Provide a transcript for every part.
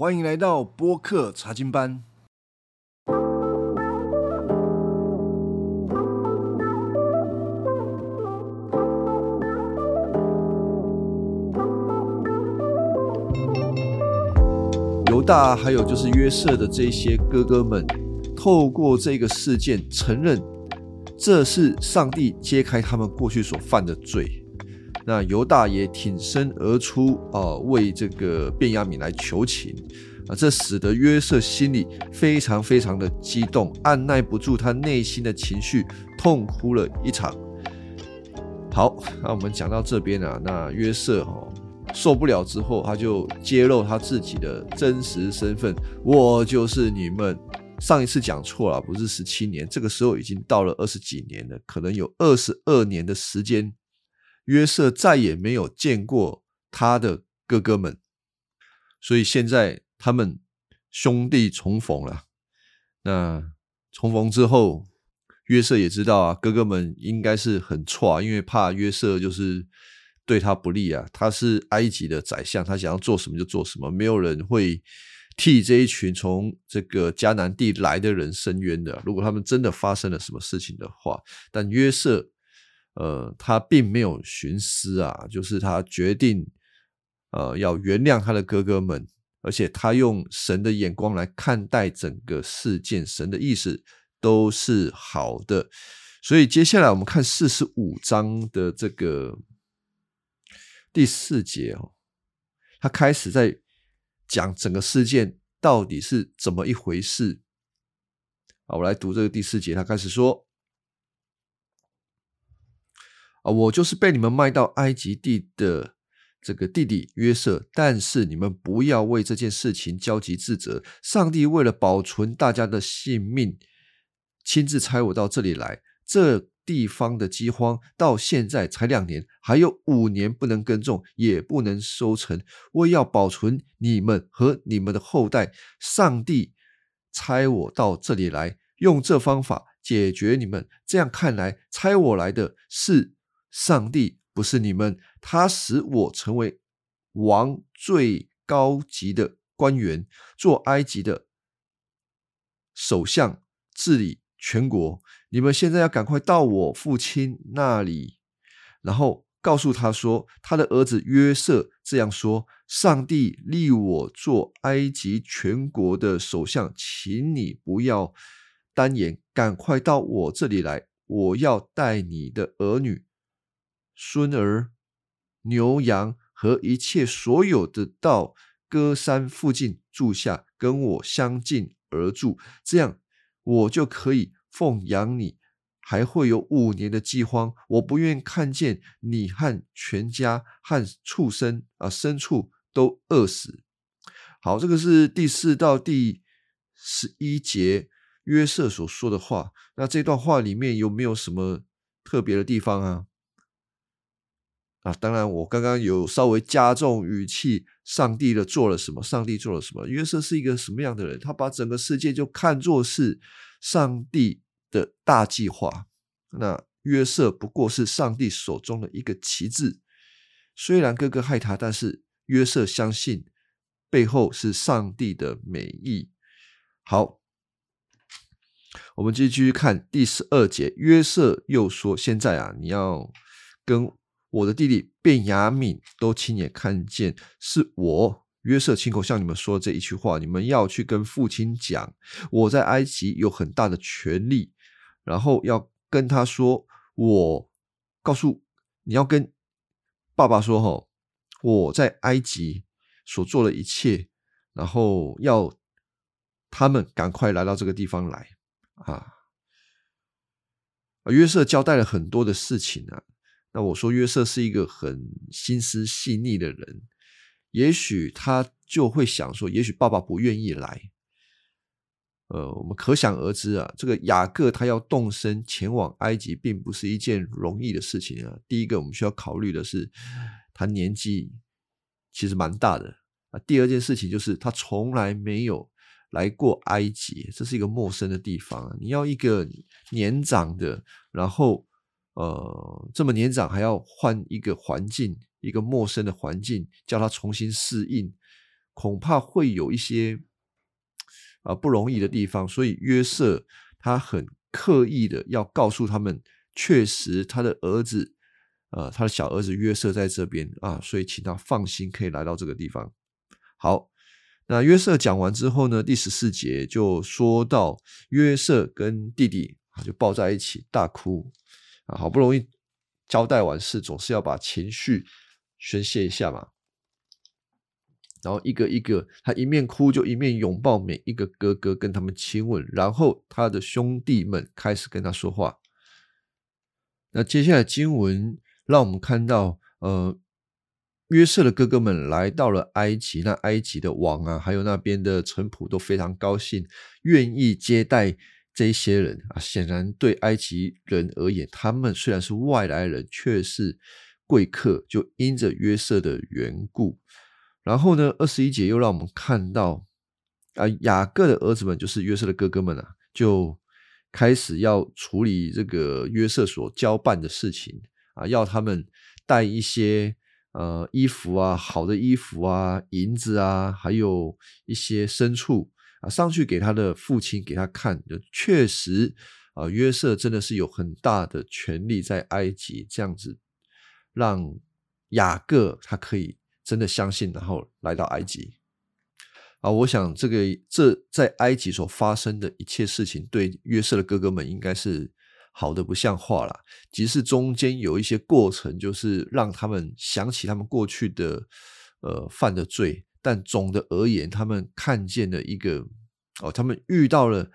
欢迎来到播客查经班。犹大还有就是约瑟的这些哥哥们，透过这个事件承认，这是上帝揭开他们过去所犯的罪。那犹大也挺身而出啊，为这个便雅悯来求情啊，这使得约瑟心里非常非常的激动，按耐不住他内心的情绪，痛哭了一场。好，那我们讲到这边啊，那约瑟哈受不了之后，他就揭露他自己的真实身份，我就是你们上一次讲错了，不是十七年，这个时候已经到了二十几年了，可能有二十二年的时间。约瑟再也没有见过他的哥哥们，所以现在他们兄弟重逢了。那重逢之后，约瑟也知道啊，哥哥们应该是很错，因为怕约瑟就是对他不利啊。他是埃及的宰相，他想要做什么就做什么，没有人会替这一群从这个迦南地来的人伸冤的。如果他们真的发生了什么事情的话，但约瑟。呃，他并没有徇私啊，就是他决定，呃，要原谅他的哥哥们，而且他用神的眼光来看待整个事件，神的意思都是好的。所以接下来我们看四十五章的这个第四节哦，他开始在讲整个事件到底是怎么一回事好。我来读这个第四节，他开始说。啊，我就是被你们卖到埃及地的这个弟弟约瑟，但是你们不要为这件事情焦急自责。上帝为了保存大家的性命，亲自差我到这里来。这地方的饥荒到现在才两年，还有五年不能耕种，也不能收成。我要保存你们和你们的后代。上帝差我到这里来，用这方法解决你们。这样看来，差我来的是。上帝不是你们，他使我成为王最高级的官员，做埃及的首相，治理全国。你们现在要赶快到我父亲那里，然后告诉他说，他的儿子约瑟这样说：上帝立我做埃及全国的首相，请你不要单言，赶快到我这里来，我要带你的儿女。孙儿、牛羊和一切所有的到歌山附近住下，跟我相近而住，这样我就可以奉养你。还会有五年的饥荒，我不愿看见你和全家和畜生啊牲畜都饿死。好，这个是第四到第十一节约瑟所说的话。那这段话里面有没有什么特别的地方啊？啊，当然，我刚刚有稍微加重语气。上帝的做了什么？上帝做了什么？约瑟是一个什么样的人？他把整个世界就看作是上帝的大计划。那约瑟不过是上帝手中的一个旗帜。虽然哥哥害他，但是约瑟相信背后是上帝的美意。好，我们继续看第十二节。约瑟又说：“现在啊，你要跟。”我的弟弟卞雅敏都亲眼看见，是我约瑟亲口向你们说这一句话。你们要去跟父亲讲，我在埃及有很大的权利，然后要跟他说，我告诉你要跟爸爸说，哈，我在埃及所做的一切，然后要他们赶快来到这个地方来啊。约瑟交代了很多的事情啊。那我说约瑟是一个很心思细腻的人，也许他就会想说，也许爸爸不愿意来。呃，我们可想而知啊，这个雅各他要动身前往埃及，并不是一件容易的事情啊。第一个我们需要考虑的是，他年纪其实蛮大的啊。第二件事情就是他从来没有来过埃及，这是一个陌生的地方啊，你要一个年长的，然后。呃，这么年长还要换一个环境，一个陌生的环境，叫他重新适应，恐怕会有一些啊不容易的地方，所以约瑟他很刻意的要告诉他们，确实他的儿子，呃，他的小儿子约瑟在这边啊，所以请他放心，可以来到这个地方。好，那约瑟讲完之后呢，第十四节就说到约瑟跟弟弟啊就抱在一起大哭啊，好不容易交代完事，总是要把情绪宣泄一下嘛。然后一个一个，他一面哭就一面拥抱每一个哥哥，跟他们亲吻。然后他的兄弟们开始跟他说话。那接下来经文让我们看到，呃，约瑟的哥哥们来到了埃及，那埃及的王啊，还有那边的臣仆都非常高兴，愿意接待这些人啊。显然对埃及人而言，他们虽然是外来人，却是贵客，就因着约瑟的缘故。然后呢，二十一节又让我们看到，啊，雅各的儿子们就是约瑟的哥哥们啊，就开始要处理这个约瑟所交办的事情啊，要他们带一些呃衣服啊，好的衣服啊，银子啊，还有一些牲畜啊，上去给他的父亲给他看，确实啊，约瑟真的是有很大的权力在埃及，这样子让雅各他可以。真的相信，然后来到埃及啊！我想这个这在埃及所发生的一切事情，对约瑟的哥哥们应该是好的不像话了。即使中间有一些过程，就是让他们想起他们过去的呃犯的罪，但总的而言，他们看见了一个哦，他们遇到了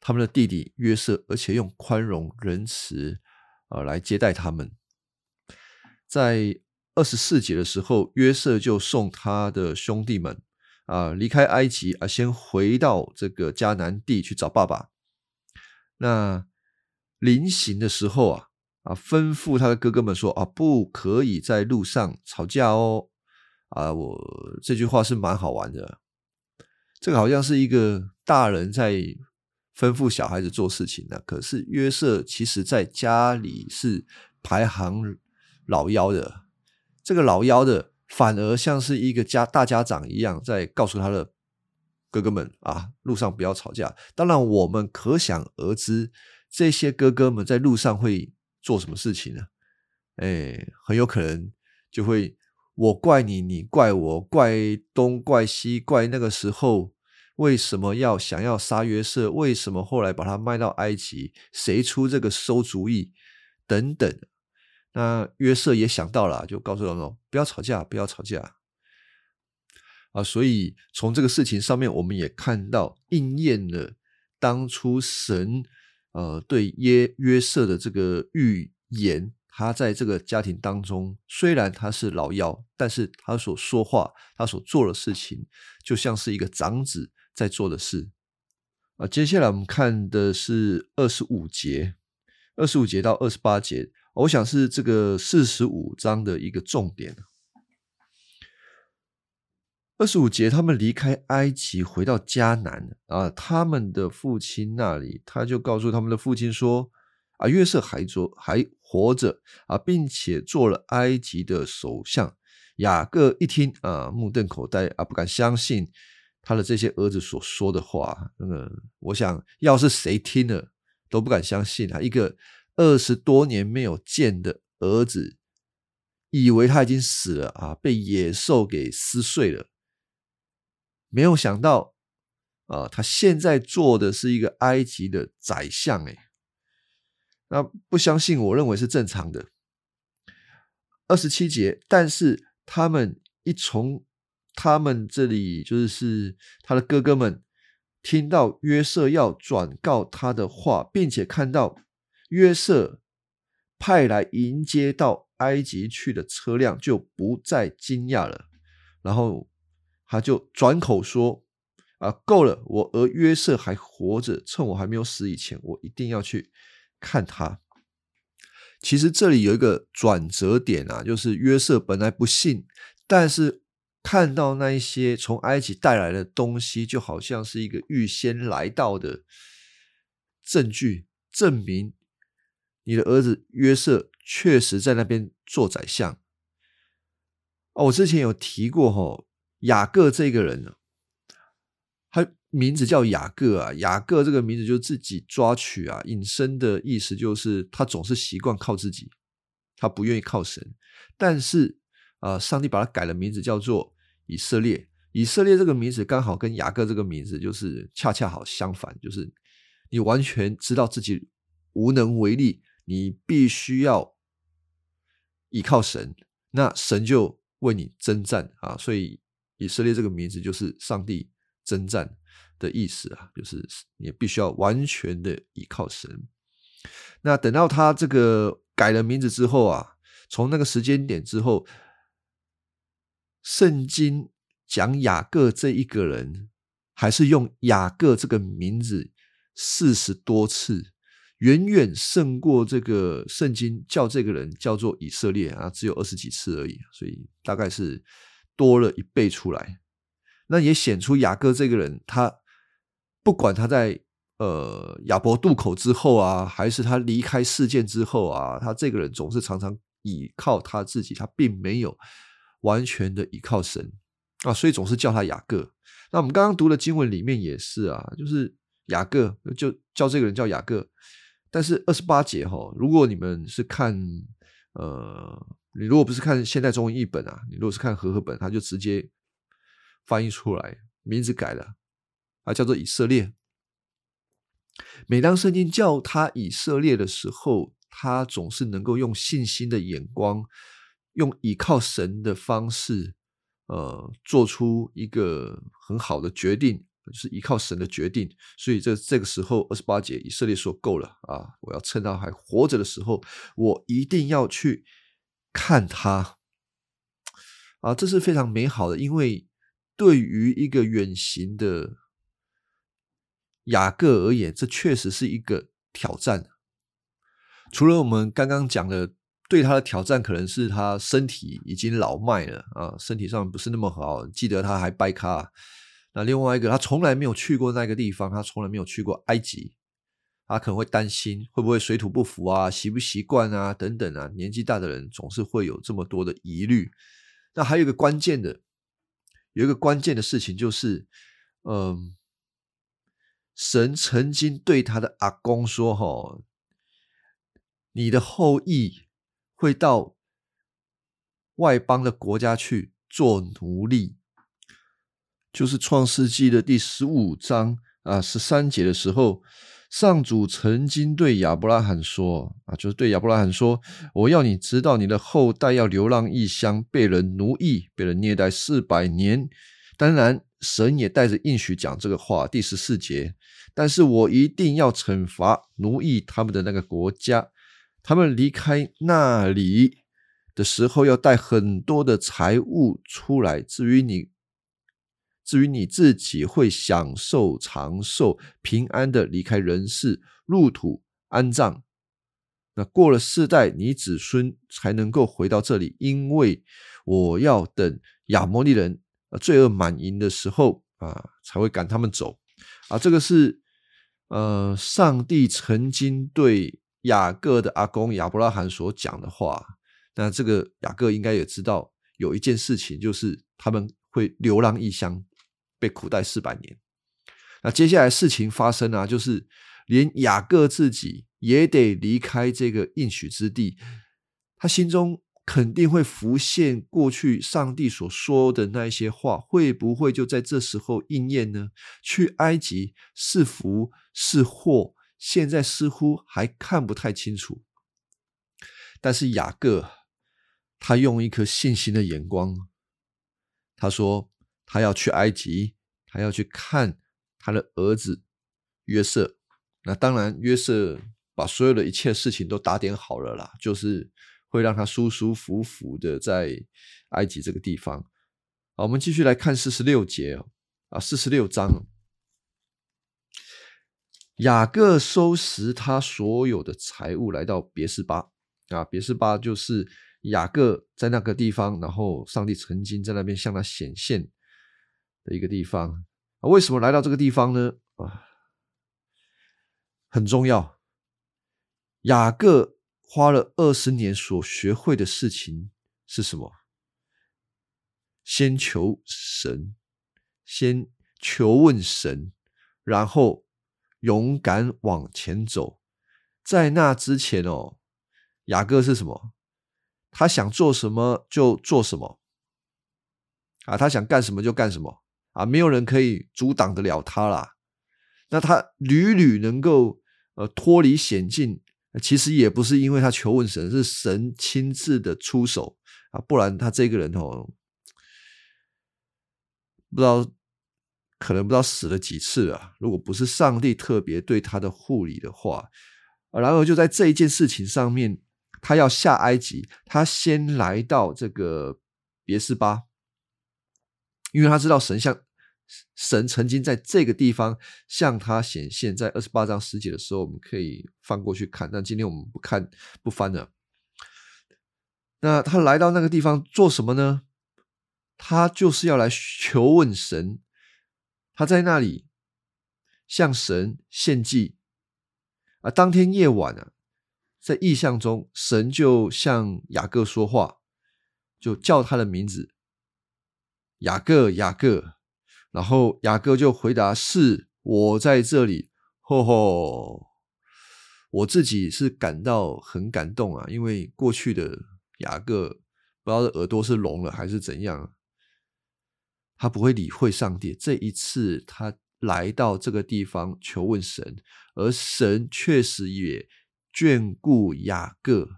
他们的弟弟约瑟，而且用宽容仁慈啊来接待他们，在。二十四节的时候，约瑟就送他的兄弟们啊离开埃及啊，先回到这个迦南地去找爸爸。那临行的时候啊啊，吩咐他的哥哥们说啊，不可以在路上吵架哦啊！我这句话是蛮好玩的，这个好像是一个大人在吩咐小孩子做事情呢。可是约瑟其实在家里是排行老幺的。这个老幺的反而像是一个家大家长一样，在告诉他的哥哥们啊，路上不要吵架。当然，我们可想而知，这些哥哥们在路上会做什么事情呢？哎，很有可能就会我怪你，你怪我，怪东怪西，怪那个时候为什么要想要杀约瑟？为什么后来把他卖到埃及？谁出这个馊主意？等等。那约瑟也想到了，就告诉他们不要吵架，不要吵架啊！所以从这个事情上面，我们也看到应验了当初神呃对耶约瑟的这个预言。他在这个家庭当中，虽然他是老幺，但是他所说话、他所做的事情，就像是一个长子在做的事啊。接下来我们看的是二十五节，二十五节到二十八节。我想是这个四十五章的一个重点。二十五节，他们离开埃及，回到迦南啊，他们的父亲那里，他就告诉他们的父亲说：“啊，约瑟还做还活着啊，并且做了埃及的首相。”雅各一听啊，目瞪口呆啊，不敢相信他的这些儿子所说的话。那个，我想要是谁听了都不敢相信啊，一个。二十多年没有见的儿子，以为他已经死了啊，被野兽给撕碎了。没有想到啊，他现在做的是一个埃及的宰相，哎，那不相信，我认为是正常的。二十七节，但是他们一从他们这里，就是他的哥哥们听到约瑟要转告他的话，并且看到。约瑟派来迎接到埃及去的车辆就不再惊讶了，然后他就转口说：“啊，够了！我儿约瑟还活着，趁我还没有死以前，我一定要去看他。”其实这里有一个转折点啊，就是约瑟本来不信，但是看到那一些从埃及带来的东西，就好像是一个预先来到的证据，证明。你的儿子约瑟确实在那边做宰相哦。我之前有提过哈，雅各这个人呢，名字叫雅各啊，雅各这个名字就是自己抓取啊，引申的意思就是他总是习惯靠自己，他不愿意靠神。但是啊，上帝把他改了名字，叫做以色列。以色列这个名字刚好跟雅各这个名字就是恰恰好相反，就是你完全知道自己无能为力，你必须要依靠神，那神就为你征战啊。所以以色列这个名字就是上帝征战的意思啊，就是你必须要完全的依靠神。那等到他这个改了名字之后啊，从那个时间点之后，圣经。讲雅各这一个人，还是用雅各这个名字四十多次，远远胜过这个圣经叫这个人叫做以色列啊，只有二十几次而已，所以大概是多了一倍出来。那也显出雅各这个人，他不管他在呃亚伯渡口之后啊，还是他离开事件之后啊，他这个人总是常常倚靠他自己，他并没有完全的倚靠神。啊，所以总是叫他雅各。那我们刚刚读的经文里面也是啊，就是雅各就叫这个人叫雅各。但是二十八节哈，如果你们是看呃，你如果不是看现代中文译本啊，你如果是看和合本，他就直接翻译出来，名字改了啊，叫做以色列。每当圣经叫他以色列的时候，他总是能够用信心的眼光，用依靠神的方式。呃，做出一个很好的决定，就是依靠神的决定。所以这这个时候，二十八节，以色列说够了啊！我要趁他还活着的时候，我一定要去看他啊！这是非常美好的，因为对于一个远行的雅各而言，这确实是一个挑战。除了我们刚刚讲的。对他的挑战可能是他身体已经老迈了啊，身体上不是那么好。记得他还掰卡。那另外一个，他从来没有去过那个地方，他从来没有去过埃及，他可能会担心会不会水土不服啊，习不习惯啊等等啊。年纪大的人总是会有这么多的疑虑。那还有一个关键的，有一个关键的事情就是，嗯，神曾经对他的阿公说：“哈，你的后裔。”会到外邦的国家去做奴隶，就是创世纪的第十五章啊十三节的时候，上主曾经对亚伯拉罕说啊，就是对亚伯拉罕说，我要你知道，你的后代要流浪异乡，被人奴役，被人虐待四百年。当然，神也带着应许讲这个话。第十四节，但是我一定要惩罚奴役他们的那个国家。他们离开那里的时候，要带很多的财物出来。至于你，至于你自己会享受长寿、平安的离开人世，入土安葬。那过了世代，你子孙才能够回到这里，因为我要等亚摩利人罪恶满盈的时候啊，才会赶他们走。啊，这个是呃，上帝曾经对。雅各的阿公亚伯拉罕所讲的话，那这个雅各应该也知道，有一件事情就是他们会流浪异乡，被苦待四百年。那接下来事情发生啊，就是连雅各自己也得离开这个应许之地，他心中肯定会浮现过去上帝所说的那些话，会不会就在这时候应验呢？去埃及是福是祸？现在似乎还看不太清楚，但是雅各他用一颗信心的眼光，他说他要去埃及，他要去看他的儿子约瑟。那当然，约瑟把所有的一切事情都打点好了啦，就是会让他舒舒服服的在埃及这个地方。好，我们继续来看四十六节啊，四十六章。雅各收拾他所有的财物，来到别是巴啊，别是巴就是雅各在那个地方，然后上帝曾经在那边向他显现的一个地方啊。为什么来到这个地方呢？啊，很重要。雅各花了二十年所学会的事情是什么？先求神，先求问神，然后勇敢往前走。在那之前哦，雅各是什么？他想做什么就做什么啊，他想干什么就干什么啊，没有人可以阻挡得了他啦。那他屡屡能够呃脱离险境，其实也不是因为他求问神，是神亲自的出手啊，不然他这个人哦，不知道可能不知道死了几次啊。如果不是上帝特别对他的护理的话。然而，就在这一件事情上面，他要下埃及，他先来到这个别斯巴，因为他知道神像神曾经在这个地方向他显现，在二十八章十节的时候，我们可以翻过去看。但今天我们不看不翻了。那他来到那个地方做什么呢？他就是要来求问神，他在那里向神献祭。啊，当天夜晚啊，在异象中，神就向雅各说话，就叫他的名字，雅各，雅各。然后雅各就回答：“是我在这里。”吼吼，我自己是感到很感动啊，因为过去的雅各不知道耳朵是聋了还是怎样，他不会理会上帝。这一次他。来到这个地方求问神，而神确实也眷顾雅各，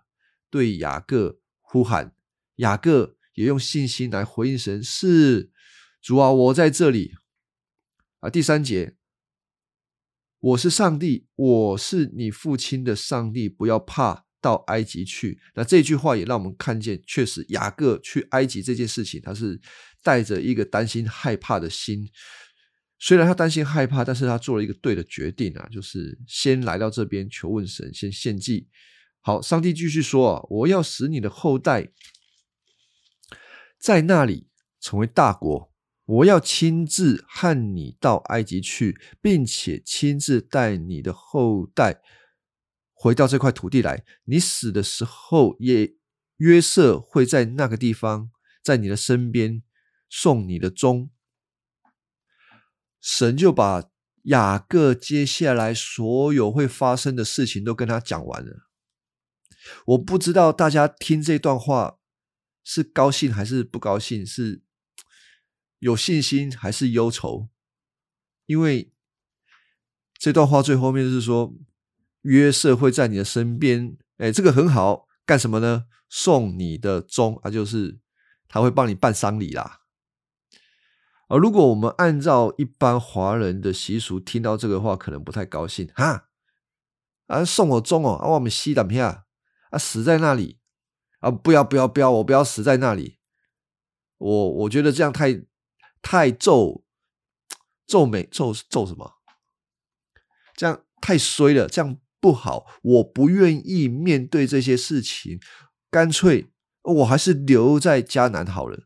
对雅各呼喊，雅各也用信心来回应神：“是主啊，我在这里。”啊，第三节，我是上帝，我是你父亲的上帝，不要怕，到埃及去。那这句话也让我们看见，确实雅各去埃及这件事情，他是带着一个担心、害怕的心。虽然他担心害怕，但是他做了一个对的决定啊，就是先来到这边求问神，先献祭。好，上帝继续说啊，我要使你的后代在那里成为大国，我要亲自和你到埃及去，并且亲自带你的后代回到这块土地来。你死的时候，也约瑟会在那个地方，在你的身边送你的钟。神就把雅各接下来所有会发生的事情都跟他讲完了。我不知道大家听这段话是高兴还是不高兴，是有信心还是忧愁？因为这段话最后面是说，约瑟会在你的身边，哎，这个很好，干什么呢？送你的钟啊，就是他会帮你办丧礼啦。而如果我们按照一般华人的习俗，听到这个话可能不太高兴哈啊，送我钟哦，啊，我们西等下啊，死在那里啊，不要不要不要，我不要死在那里，我我觉得这样太太皱皱眉皱皱什么，这样太衰了，这样不好，我不愿意面对这些事情，干脆我还是留在迦南好了，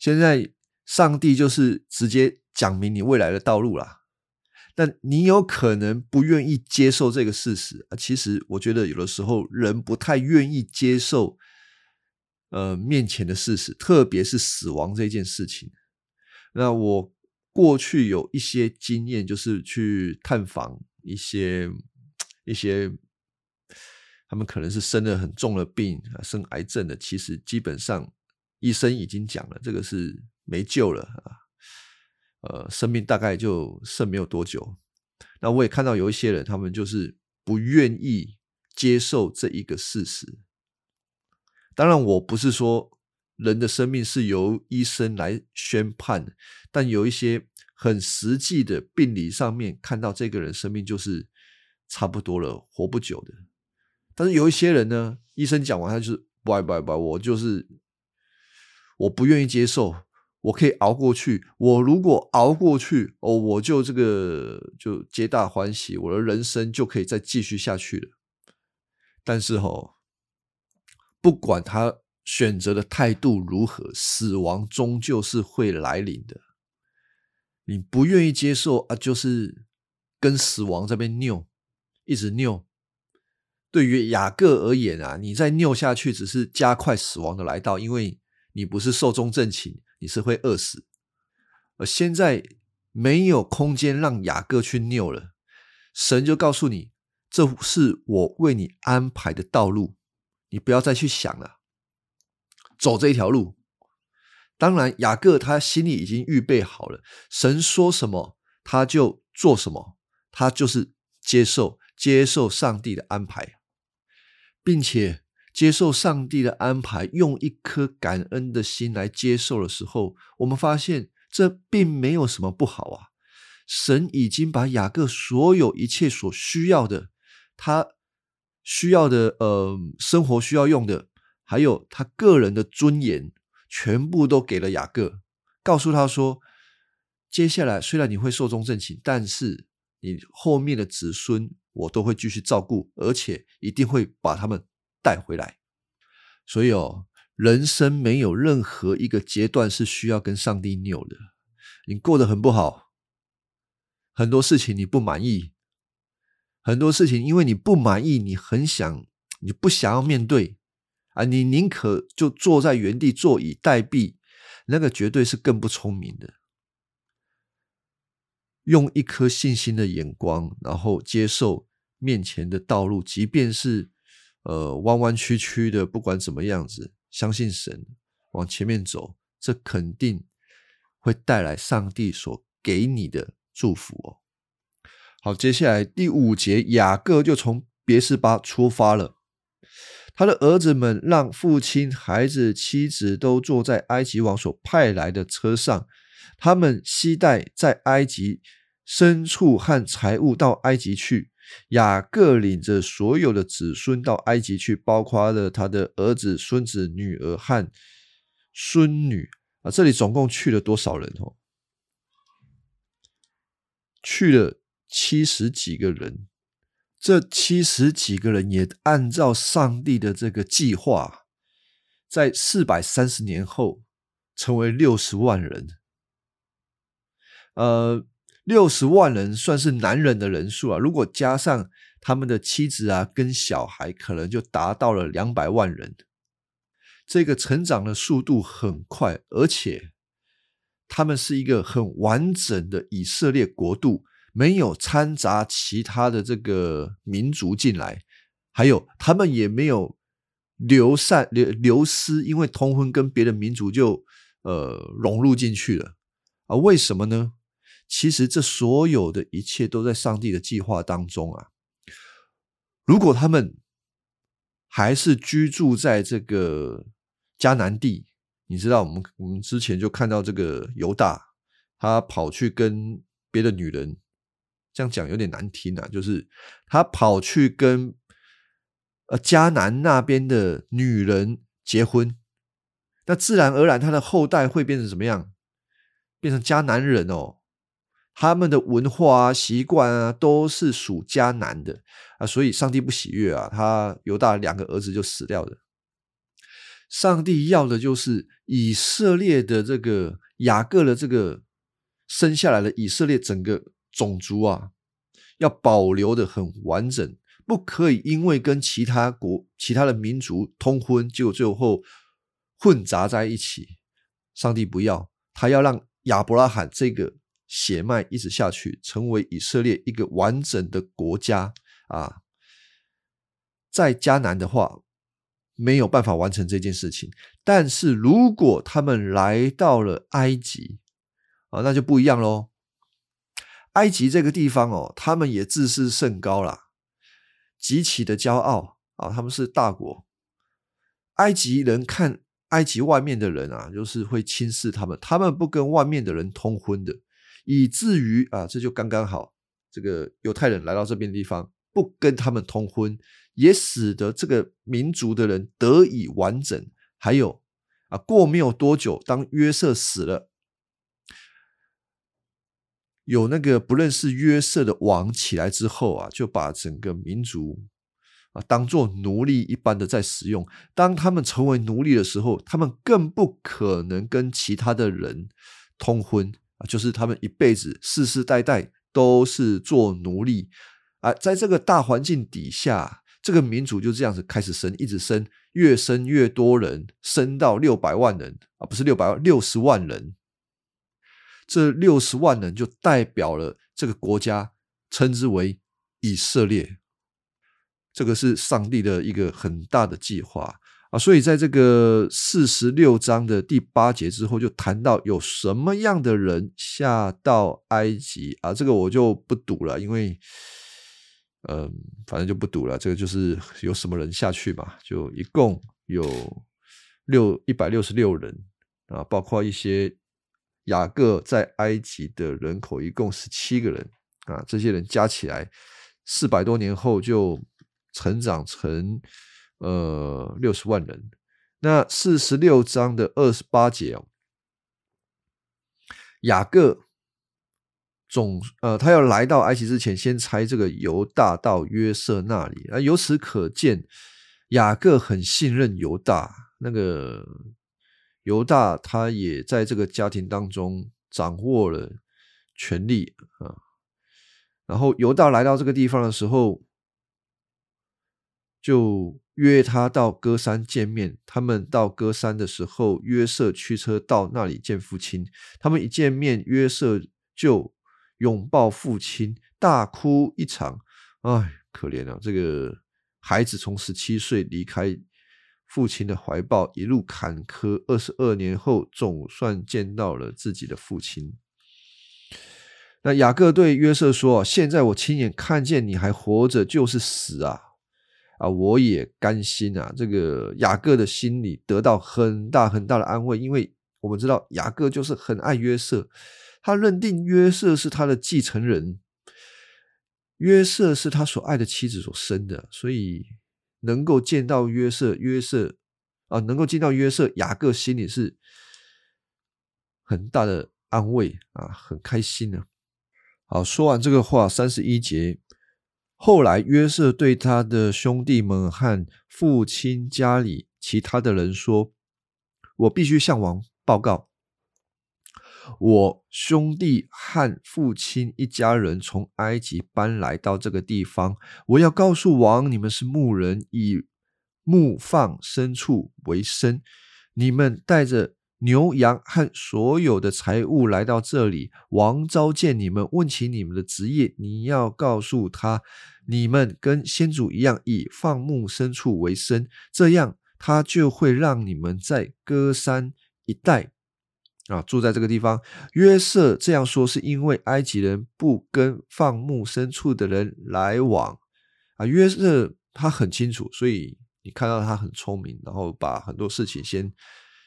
现在。上帝就是直接讲明你未来的道路啦，但你有可能不愿意接受这个事实啊。其实我觉得有的时候人不太愿意接受，呃，面前的事实，特别是死亡这件事情。那我过去有一些经验，就是去探访一些一些，他们可能是生了很重的病啊，生癌症的，其实基本上医生已经讲了，这个是。没救了啊！呃，生命大概就剩没有多久。那我也看到有一些人，他们就是不愿意接受这一个事实。当然，我不是说人的生命是由医生来宣判，但有一些很实际的病理上面看到这个人生命就是差不多了，活不久的。但是有一些人呢，医生讲完他就是不不不，我就是我不愿意接受。我可以熬过去。我如果熬过去，哦，我就这个就皆大欢喜，我的人生就可以再继续下去了。但是哈，不管他选择的态度如何，死亡终究是会来临的。你不愿意接受啊，就是跟死亡这边拗，一直拗。对于雅各而言啊，你再拗下去，只是加快死亡的来到，因为你不是寿终正寝。你是会饿死。而现在没有空间让雅各去拗了，神就告诉你，这是我为你安排的道路，你不要再去想了，走这一条路。当然，雅各他心里已经预备好了，神说什么他就做什么，他就是接受接受上帝的安排，并且接受上帝的安排，用一颗感恩的心来接受的时候，我们发现。这并没有什么不好啊！神已经把雅各所有一切所需要的，他需要的呃生活需要用的，还有他个人的尊严，全部都给了雅各，告诉他说：接下来虽然你会寿终正寝，但是你后面的子孙我都会继续照顾，而且一定会把他们带回来。所以哦。人生没有任何一个阶段是需要跟上帝拗的。你过得很不好，很多事情你不满意，很多事情因为你不满意，你很想，你不想要面对啊，你宁可就坐在原地坐以待毙，那个绝对是更不聪明的。用一颗信心的眼光，然后接受面前的道路，即便是呃弯弯曲曲的，不管怎么样子。相信神，往前面走，这肯定会带来上帝所给你的祝福哦。好，接下来第五节，雅各就从别是巴出发了。他的儿子们让父亲、孩子、妻子都坐在埃及王所派来的车上，他们期待在埃及牲畜和财物到埃及去。雅各领着所有的子孙到埃及去，包括了他的儿子、孙子、女儿和孙女啊。这里总共去了多少人哦？去了七十几个人。这七十几个人也按照上帝的这个计划，在四百三十年后成为六十万人。呃。六十万人算是男人的人数啊，如果加上他们的妻子啊跟小孩，可能就达到了两百万人。这个成长的速度很快，而且他们是一个很完整的以色列国度，没有掺杂其他的这个民族进来，还有他们也没有流散流流失，因为通婚跟别的民族就呃融入进去了啊？为什么呢？其实这所有的一切都在上帝的计划当中啊！如果他们还是居住在这个迦南地，你知道，我们我们之前就看到这个犹大，他跑去跟别的女人，这样讲有点难听啊，就是他跑去跟呃迦南那边的女人结婚，那自然而然他的后代会变成什么样？变成迦南人哦。他们的文化啊、习惯啊，都是属迦南的啊，所以上帝不喜悦啊，他犹大两个儿子就死掉了。上帝要的就是以色列的这个雅各的这个生下来的以色列整个种族啊，要保留的很完整，不可以因为跟其他国、其他的民族通婚，结果最后混杂在一起。上帝不要，他要让亚伯拉罕这个。血脉一直下去，成为以色列一个完整的国家啊！在迦南的话，没有办法完成这件事情。但是如果他们来到了埃及啊，那就不一样喽。埃及这个地方哦，他们也自视甚高啦，极其的骄傲啊！他们是大国，埃及人看埃及外面的人啊，就是会轻视他们，他们不跟外面的人通婚的。以至于啊，这就刚刚好，这个犹太人来到这边地方，不跟他们通婚，也使得这个民族的人得以完整。还有啊，过没有多久，当约瑟死了，有那个不认识约瑟的王起来之后啊，就把整个民族啊当做奴隶一般的在使用。当他们成为奴隶的时候，他们更不可能跟其他的人通婚。啊，就是他们一辈子世世代代都是做奴隶啊，在这个大环境底下，这个民族就这样子开始生，一直生，越生越多人，生到六百万人啊，不是六百万，六十万人。这六十万人就代表了这个国家，称之为以色列。这个是上帝的一个很大的计划所以在这个四十六章的第八节之后，就谈到有什么样的人下到埃及啊，这个我就不读了，因为。嗯，反正就不读了。这个就是有什么人下去嘛？就一共有六一百六十六人啊，包括一些雅各在埃及的人口，一共十七个人啊。这些人加起来，四百多年后就成长成呃六十万人。那四十六章的二十八节哦，雅各。总呃，他要来到埃及之前，先拆这个犹大到约瑟那里啊。由此可见，雅各很信任犹大。那个犹大，他也在这个家庭当中掌握了权力啊。然后犹大来到这个地方的时候，就约他到歌山见面。他们到歌山的时候，约瑟驱车到那里见父亲。他们一见面，约瑟就。拥抱父亲，大哭一场。哎，可怜啊！这个孩子从十七岁离开父亲的怀抱，一路坎坷，二十二年后，总算见到了自己的父亲。那雅各对约瑟说：“现在我亲眼看见你还活着，就是死啊！啊，我也甘心啊！”这个雅各的心里得到很大很大的安慰，因为我们知道雅各就是很爱约瑟。他认定约瑟是他的继承人，约瑟是他所爱的妻子所生的，所以能够见到约瑟，约瑟啊，能够见到约瑟，雅各心里是很大的安慰啊，很开心呢。好，说完这个话，三十一节，后来约瑟对他的兄弟们和父亲家里其他的人说：“我必须向王报告。”我兄弟和父亲一家人从埃及搬来到这个地方，我要告诉王，你们是牧人，以牧放牲畜为生。你们带着牛羊和所有的财物来到这里，王召见你们，问起你们的职业。你要告诉他，你们跟先祖一样，以放牧牲畜为生，这样他就会让你们在歌山一带。啊，住在这个地方。约瑟这样说，是因为埃及人不跟放牧牲畜的人来往。啊，约瑟他很清楚，所以你看到他很聪明，然后把很多事情先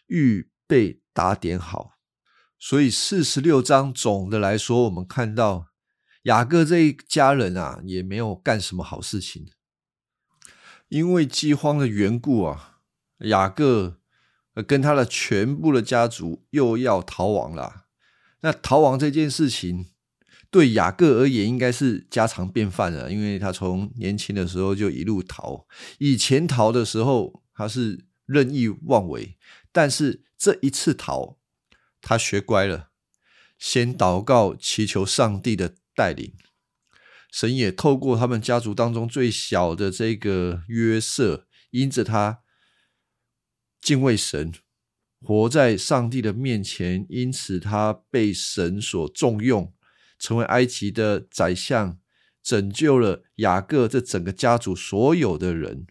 预被打点好。所以四十六章总的来说，我们看到雅各这一家人啊，也没有干什么好事情，因为饥荒的缘故啊，雅各。跟他的全部的家族又要逃亡了。那逃亡这件事情，对雅各而言应该是家常便饭了，因为他从年轻的时候就一路逃。以前逃的时候，他是任意妄为，但是这一次逃，他学乖了，先祷告祈求上帝的带领。神也透过他们家族当中最小的这个约瑟，因着他。敬畏神，活在上帝的面前，因此他被神所重用，成为埃及的宰相，拯救了雅各这整个家族所有的人。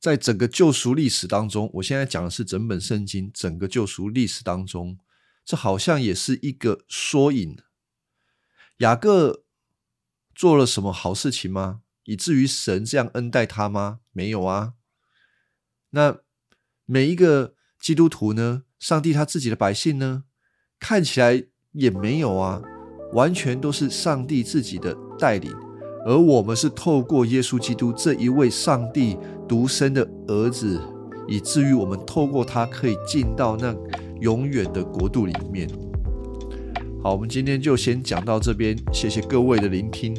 在整个救赎历史当中，我现在讲的是整本圣经，整个救赎历史当中，这好像也是一个缩影。雅各做了什么好事情吗？以至于神这样恩待他吗？没有啊。那。每一个基督徒呢，上帝他自己的百姓呢，看起来也没有啊，完全都是上帝自己的带领，而我们是透过耶稣基督这一位上帝独生的儿子，以至于我们透过他可以进到那永远的国度里面。好，我们今天就先讲到这边，谢谢各位的聆听。